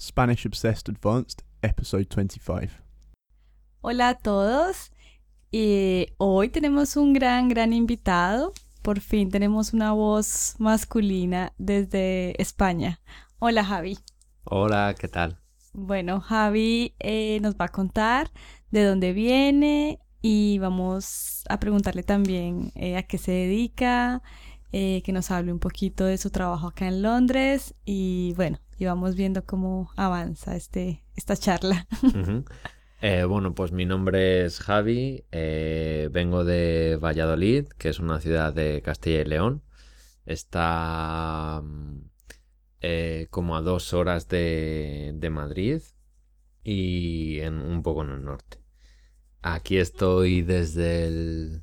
Spanish Obsessed Advanced, episode 25. Hola a todos. Y hoy tenemos un gran, gran invitado. Por fin tenemos una voz masculina desde España. Hola Javi. Hola, ¿qué tal? Bueno, Javi eh, nos va a contar de dónde viene y vamos a preguntarle también eh, a qué se dedica, eh, que nos hable un poquito de su trabajo acá en Londres y bueno, y vamos viendo cómo avanza este, esta charla. Eh, bueno, pues mi nombre es Javi, eh, vengo de Valladolid, que es una ciudad de Castilla y León. Está mm, eh, como a dos horas de, de Madrid y en, un poco en el norte. Aquí estoy desde el...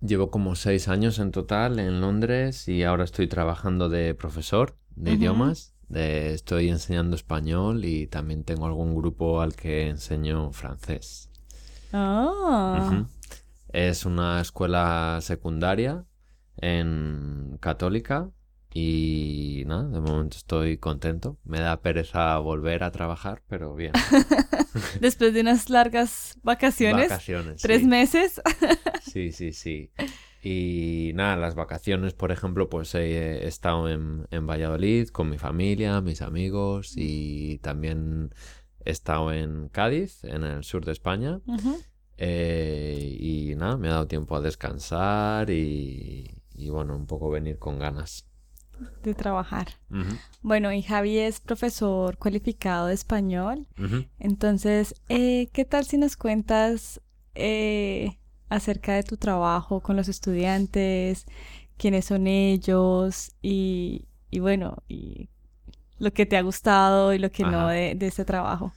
Llevo como seis años en total en Londres y ahora estoy trabajando de profesor de idiomas. Estoy enseñando español y también tengo algún grupo al que enseño francés. Oh. Es una escuela secundaria en católica y nada, de momento estoy contento. Me da pereza volver a trabajar, pero bien. Después de unas largas vacaciones, Vacaciones. tres sí. meses. Sí, sí, sí. Y nada, las vacaciones, por ejemplo, pues he estado en, en Valladolid con mi familia, mis amigos y también he estado en Cádiz, en el sur de España. Eh, y nada, me ha dado tiempo a descansar y, y bueno, un poco venir con ganas. de trabajar. Bueno, y Javi es profesor cualificado de español. Entonces, eh, ¿qué tal si nos cuentas eh, acerca de tu trabajo con los estudiantes? ¿Quiénes son ellos? Y, y bueno, y lo que te ha gustado y lo que no de, de ese trabajo.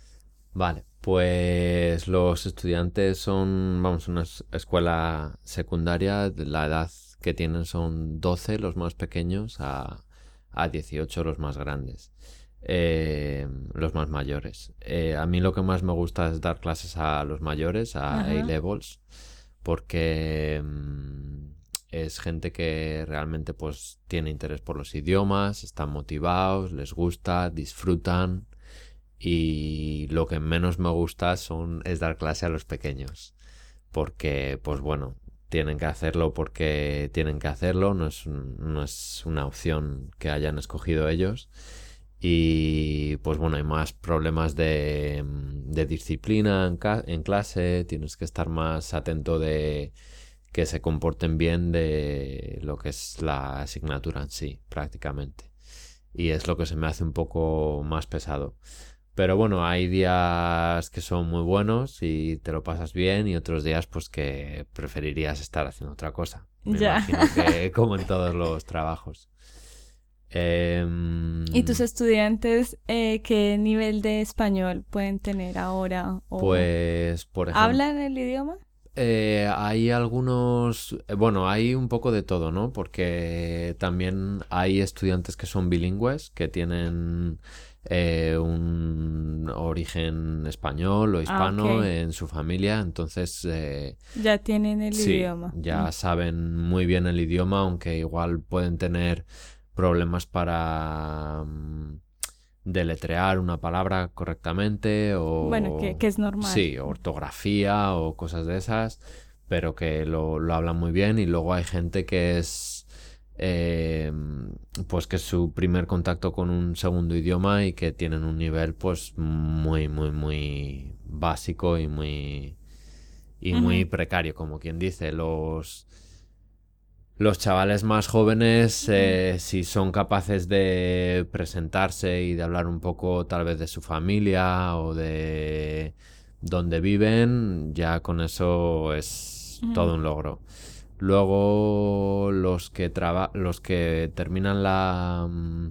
Vale, pues los estudiantes son, vamos, una es- escuela secundaria, la edad que tienen son 12 los más pequeños a, a 18 los más grandes, eh, los más mayores. Eh, a mí lo que más me gusta es dar clases a los mayores, a. A-levels, porque mm, es gente que realmente pues tiene interés por los idiomas, están motivados, les gusta, disfrutan y lo que menos me gusta son es dar clase a los pequeños porque pues bueno tienen que hacerlo porque tienen que hacerlo no es, no es una opción que hayan escogido ellos y pues bueno hay más problemas de, de disciplina en, clase tienes que estar más atento de que se comporten bien de lo que es la asignatura en sí prácticamente y es lo que se me hace un poco más pesado pero bueno, hay días que son muy buenos y te lo pasas bien y otros días pues que preferirías estar haciendo otra cosa. Me Ya. imagino que como en todos los trabajos. Em, ¿Y tus estudiantes eh, qué nivel de español pueden tener ahora? ¿O Pues, por ejemplo, ¿Hablan el idioma? eh, hay algunos, eh, bueno, hay un poco de todo, ¿no? Porque también hay estudiantes que son bilingües, que tienen eh, un origen español o hispano ok. en su familia, entonces eh, Ya tienen el sí, idioma. ya saben muy bien el idioma, aunque igual pueden tener problemas para mm, deletrear una palabra correctamente o... Bueno, que, que es normal. Sí, ortografía o cosas de esas, pero que lo, lo hablan muy bien. Y luego hay gente que es eh, pues que es su primer contacto con un segundo idioma y que tienen un nivel pues muy muy muy básico y muy y muy precario como quien dice. Los los chavales más jóvenes, eh, si son capaces de presentarse y de hablar un poco tal vez de su familia o de dónde viven, ya con eso es todo un logro. Luego los que traba- los que terminan la mm,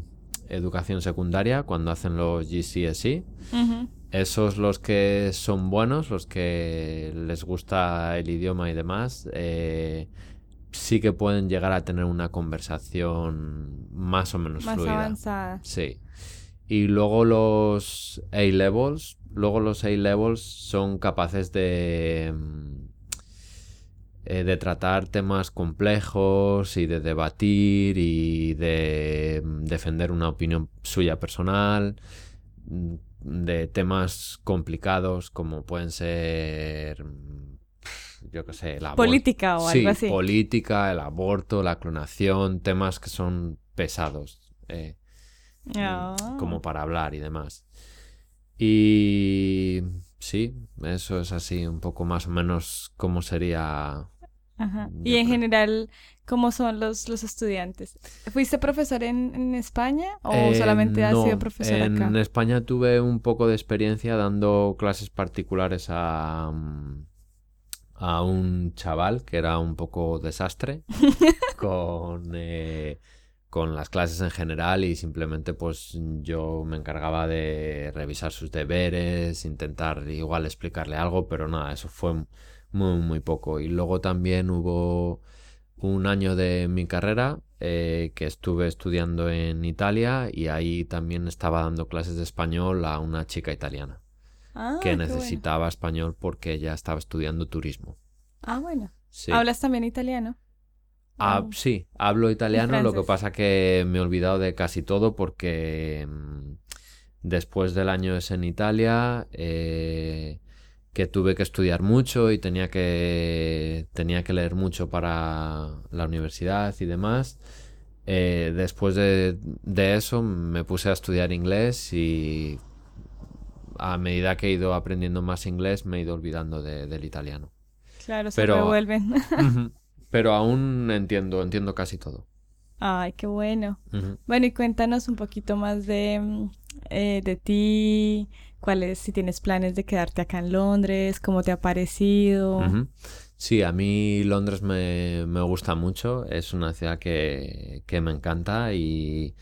educación secundaria cuando hacen los GCSE, Ujú. esos los que son buenos, los que les gusta el idioma y demás, eh, sí que pueden llegar a tener una conversación más o menos Más fluida. avanzada. Sí. Y luego los A-levels, luego los A-levels son capaces de mm, eh, de tratar temas complejos y de debatir y de mm, defender una opinión suya personal mm, de temas complicados como pueden ser, yo qué sé, aborto. Política o Sí, algo así. política, el aborto, la clonación, temas que son pesados. eh, Ah. como para hablar y demás. Y sí, eso es así, un poco más o menos cómo sería. Ajá. Y en general, ¿cómo son los, los estudiantes? ¿Fuiste profesor en, en España o Eh, solamente has sido profesor en acá? España tuve un poco de experiencia dando clases particulares a, mm, a un chaval que era un poco desastre con, eh, con las clases en general y simplemente pues yo me encargaba de revisar sus deberes, intentar igual explicarle algo, pero nada, eso fue muy, muy poco. Y luego también hubo un año de mi carrera eh, que estuve estudiando en Italia y ahí también estaba dando clases de español a una chica italiana Ah, que bueno. necesitaba español porque ella estaba estudiando turismo. Ah, bueno. Sí. ¿Hablas también italiano? Ah, Oh. sí, hablo italiano, lo que pasa que me he olvidado de casi todo porque mm, después del año ese en Italia, eh, que tuve que estudiar mucho y tenía que, tenía que leer mucho para la universidad y demás, eh, después de, de eso me puse a estudiar inglés y a medida que he ido aprendiendo más inglés me he ido olvidando de- del italiano. Claro, se Pero- revuelven. Ujú. Pero aún entiendo, entiendo casi todo. Ay, qué bueno. Bueno, y cuéntanos un poquito más de, mm, eh, de ti, cuáles, si tienes planes de quedarte acá en Londres, cómo te ha parecido. Sí, a mí Londres me, me gusta mucho, es una ciudad que, que me encanta y,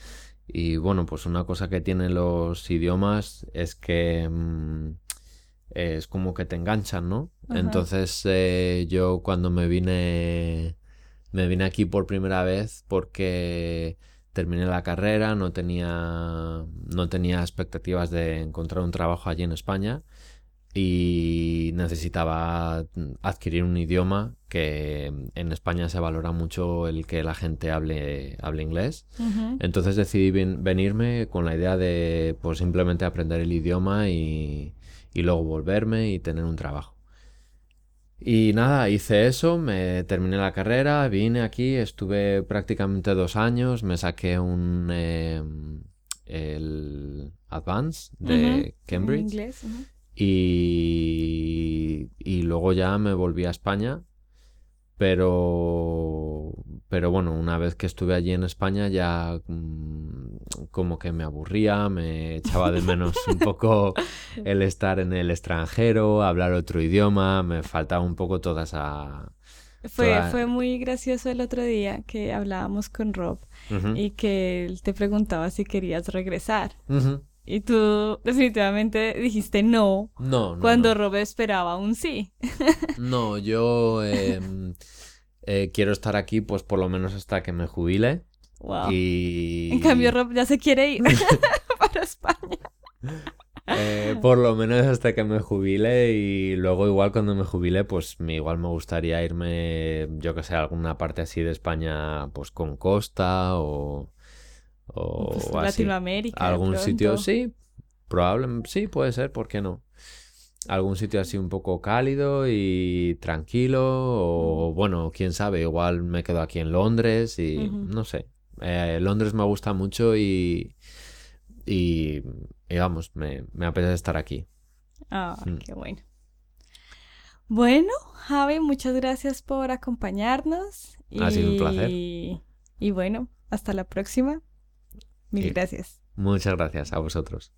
y, bueno, pues una cosa que tienen los idiomas es que mm, es como que te enganchan, ¿no? Ajá. Entonces eh, yo cuando me vine, me vine aquí por primera vez porque terminé la carrera, no tenía, no tenía expectativas de encontrar un trabajo allí en España y necesitaba adquirir un idioma que en España se valora mucho el que la gente hable, hable inglés. Entonces decidí ven- venirme con la idea de pues simplemente aprender el idioma y, y luego volverme y tener un trabajo. Y nada, hice eso, me terminé la carrera, vine aquí, estuve prácticamente dos años, me saqué un em, el Advance de Ujú. En Cambridge inglés. ujú. Y, y luego ya me volví a España. Pero, pero bueno, una vez que estuve allí en España ya mm, como que me aburría, me echaba de menos un poco el estar en el extranjero, hablar otro idioma, me faltaba un poco toda esa... Fue, Toda- fue muy gracioso el otro día que hablábamos con Rob y que él te preguntaba si querías regresar. ujú. Y tú definitivamente dijiste no, No, no, cuando no. Rob esperaba un sí. No, yo em, eh, quiero estar aquí pues por lo menos hasta que me jubile. Wow. Y... En cambio, Rob ya se quiere ir para España. Eh, por lo menos hasta que me jubile y luego igual cuando me jubile pues me, igual me gustaría irme yo que sé a alguna parte así de España pues con costa o, o Pues, así. Latinoamérica. algún sitio sí probable sí puede ser ¿por qué no? algún sitio así un poco cálido y tranquilo o bueno quién sabe igual me quedo aquí en Londres y no sé Eh, Londres me gusta mucho y y, y vamos me, me apetece estar aquí Ah, Mm. qué bueno. Bueno, Javi, muchas gracias por acompañarnos. Ha sido un placer. Y bueno, hasta la próxima. Mil Y- gracias. muchas gracias a vosotros